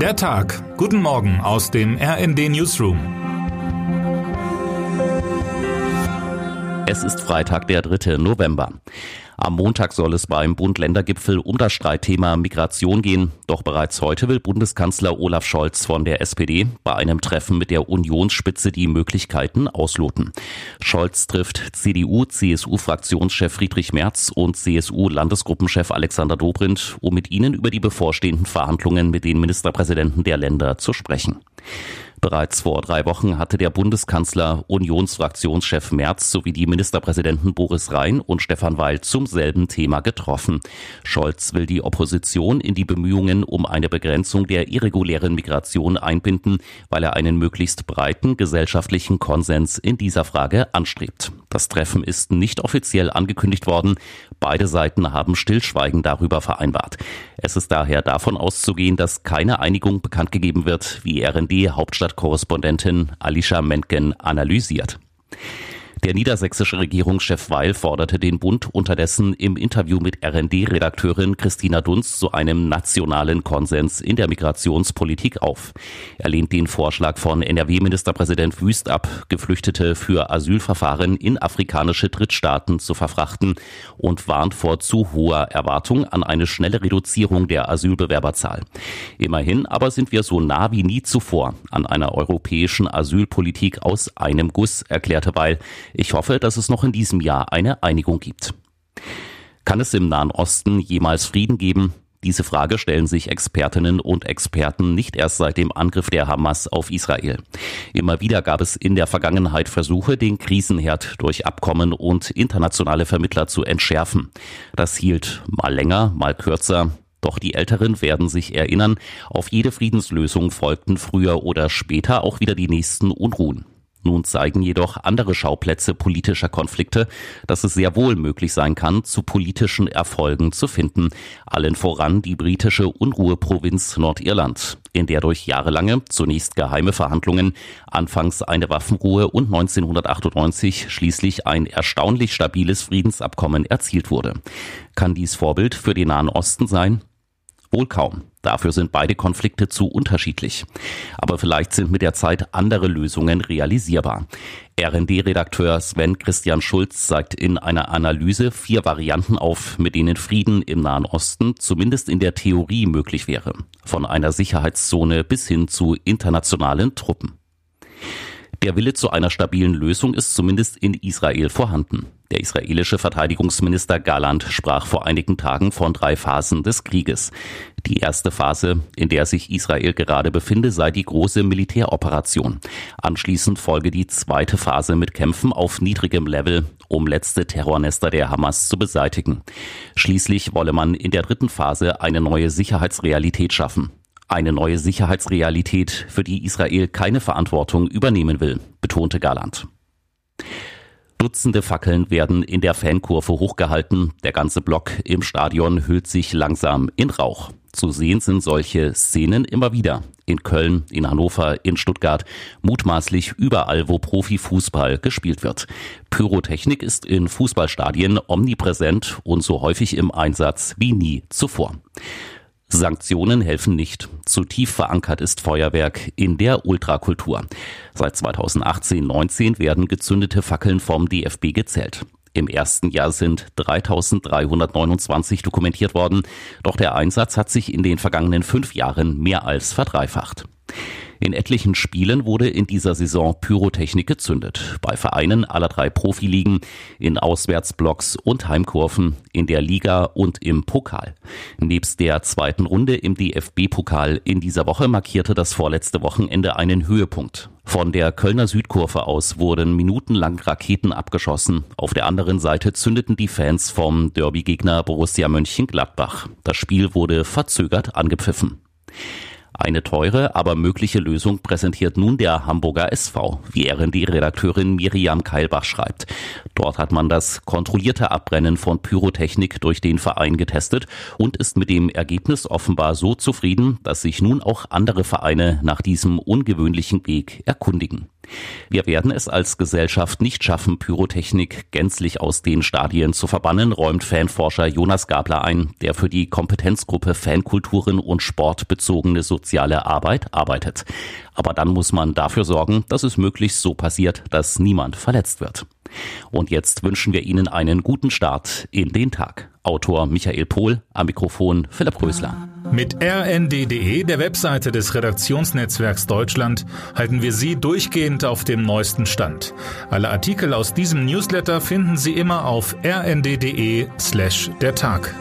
Der Tag. Guten Morgen aus dem RND Newsroom. Es ist Freitag, der 3. November. Am Montag soll es beim Bund-Länder-Gipfel um das Streitthema Migration gehen. Doch bereits heute will Bundeskanzler Olaf Scholz von der SPD bei einem Treffen mit der Unionsspitze die Möglichkeiten ausloten. Scholz trifft CDU-CSU-Fraktionschef Friedrich Merz und CSU-Landesgruppenchef Alexander Dobrindt, um mit ihnen über die bevorstehenden Verhandlungen mit den Ministerpräsidenten der Länder zu sprechen. Bereits vor drei Wochen hatte der Bundeskanzler Unionsfraktionschef Merz sowie die Ministerpräsidenten Boris Rhein und Stefan Weil zum selben Thema getroffen. Scholz will die Opposition in die Bemühungen um eine Begrenzung der irregulären Migration einbinden, weil er einen möglichst breiten gesellschaftlichen Konsens in dieser Frage anstrebt. Das Treffen ist nicht offiziell angekündigt worden. Beide Seiten haben Stillschweigen darüber vereinbart. Es ist daher davon auszugehen, dass keine Einigung bekannt gegeben wird, wie RND Hauptstadt Hauptstadtkorrespondentin Alicia Mentgen analysiert. Der niedersächsische Regierungschef Weil forderte den Bund unterdessen im Interview mit RND-Redakteurin Christina Dunz zu einem nationalen Konsens in der Migrationspolitik auf. Er lehnt den Vorschlag von NRW-Ministerpräsident Wüst ab, Geflüchtete für Asylverfahren in afrikanische Drittstaaten zu verfrachten und warnt vor zu hoher Erwartung an eine schnelle Reduzierung der Asylbewerberzahl. Immerhin aber sind wir so nah wie nie zuvor an einer europäischen Asylpolitik aus einem Guss, erklärte Weil. Ich hoffe, dass es noch in diesem Jahr eine Einigung gibt. Kann es im Nahen Osten jemals Frieden geben? Diese Frage stellen sich Expertinnen und Experten nicht erst seit dem Angriff der Hamas auf Israel. Immer wieder gab es in der Vergangenheit Versuche, den Krisenherd durch Abkommen und internationale Vermittler zu entschärfen. Das hielt mal länger, mal kürzer. Doch die Älteren werden sich erinnern, auf jede Friedenslösung folgten früher oder später auch wieder die nächsten Unruhen. Nun zeigen jedoch andere Schauplätze politischer Konflikte, dass es sehr wohl möglich sein kann, zu politischen Erfolgen zu finden. Allen voran die britische Unruheprovinz Nordirland, in der durch jahrelange, zunächst geheime Verhandlungen, anfangs eine Waffenruhe und 1998 schließlich ein erstaunlich stabiles Friedensabkommen erzielt wurde. Kann dies Vorbild für den Nahen Osten sein? Wohl kaum. Dafür sind beide Konflikte zu unterschiedlich. Aber vielleicht sind mit der Zeit andere Lösungen realisierbar. RD-Redakteur Sven Christian Schulz zeigt in einer Analyse vier Varianten auf, mit denen Frieden im Nahen Osten zumindest in der Theorie möglich wäre. Von einer Sicherheitszone bis hin zu internationalen Truppen. Der Wille zu einer stabilen Lösung ist zumindest in Israel vorhanden. Der israelische Verteidigungsminister Galland sprach vor einigen Tagen von drei Phasen des Krieges. Die erste Phase, in der sich Israel gerade befinde, sei die große Militäroperation. Anschließend folge die zweite Phase mit Kämpfen auf niedrigem Level, um letzte Terrornester der Hamas zu beseitigen. Schließlich wolle man in der dritten Phase eine neue Sicherheitsrealität schaffen. Eine neue Sicherheitsrealität, für die Israel keine Verantwortung übernehmen will, betonte Garland. Dutzende Fackeln werden in der Fankurve hochgehalten. Der ganze Block im Stadion hüllt sich langsam in Rauch. Zu sehen sind solche Szenen immer wieder. In Köln, in Hannover, in Stuttgart, mutmaßlich überall, wo Profifußball gespielt wird. Pyrotechnik ist in Fußballstadien omnipräsent und so häufig im Einsatz wie nie zuvor. Sanktionen helfen nicht. Zu tief verankert ist Feuerwerk in der Ultrakultur. Seit 2018-19 werden gezündete Fackeln vom DFB gezählt. Im ersten Jahr sind 3329 dokumentiert worden, doch der Einsatz hat sich in den vergangenen fünf Jahren mehr als verdreifacht. In etlichen Spielen wurde in dieser Saison Pyrotechnik gezündet. Bei Vereinen aller drei Profiligen, in Auswärtsblocks und Heimkurven, in der Liga und im Pokal. Nebst der zweiten Runde im DFB-Pokal in dieser Woche markierte das vorletzte Wochenende einen Höhepunkt. Von der Kölner Südkurve aus wurden minutenlang Raketen abgeschossen. Auf der anderen Seite zündeten die Fans vom Derbygegner Borussia Mönchengladbach. Das Spiel wurde verzögert angepfiffen. Eine teure, aber mögliche Lösung präsentiert nun der Hamburger SV, wie RD-Redakteurin Miriam Keilbach schreibt. Dort hat man das kontrollierte Abbrennen von Pyrotechnik durch den Verein getestet und ist mit dem Ergebnis offenbar so zufrieden, dass sich nun auch andere Vereine nach diesem ungewöhnlichen Weg erkundigen. Wir werden es als Gesellschaft nicht schaffen, Pyrotechnik gänzlich aus den Stadien zu verbannen, räumt Fanforscher Jonas Gabler ein, der für die Kompetenzgruppe Fankulturen und sportbezogene soziale Arbeit arbeitet. Aber dann muss man dafür sorgen, dass es möglichst so passiert, dass niemand verletzt wird. Und jetzt wünschen wir Ihnen einen guten Start in den Tag. Autor Michael Pohl, am Mikrofon Philipp Rösler. Mit rnd.de, der Webseite des Redaktionsnetzwerks Deutschland, halten wir Sie durchgehend auf dem neuesten Stand. Alle Artikel aus diesem Newsletter finden Sie immer auf rnd.de slash der Tag.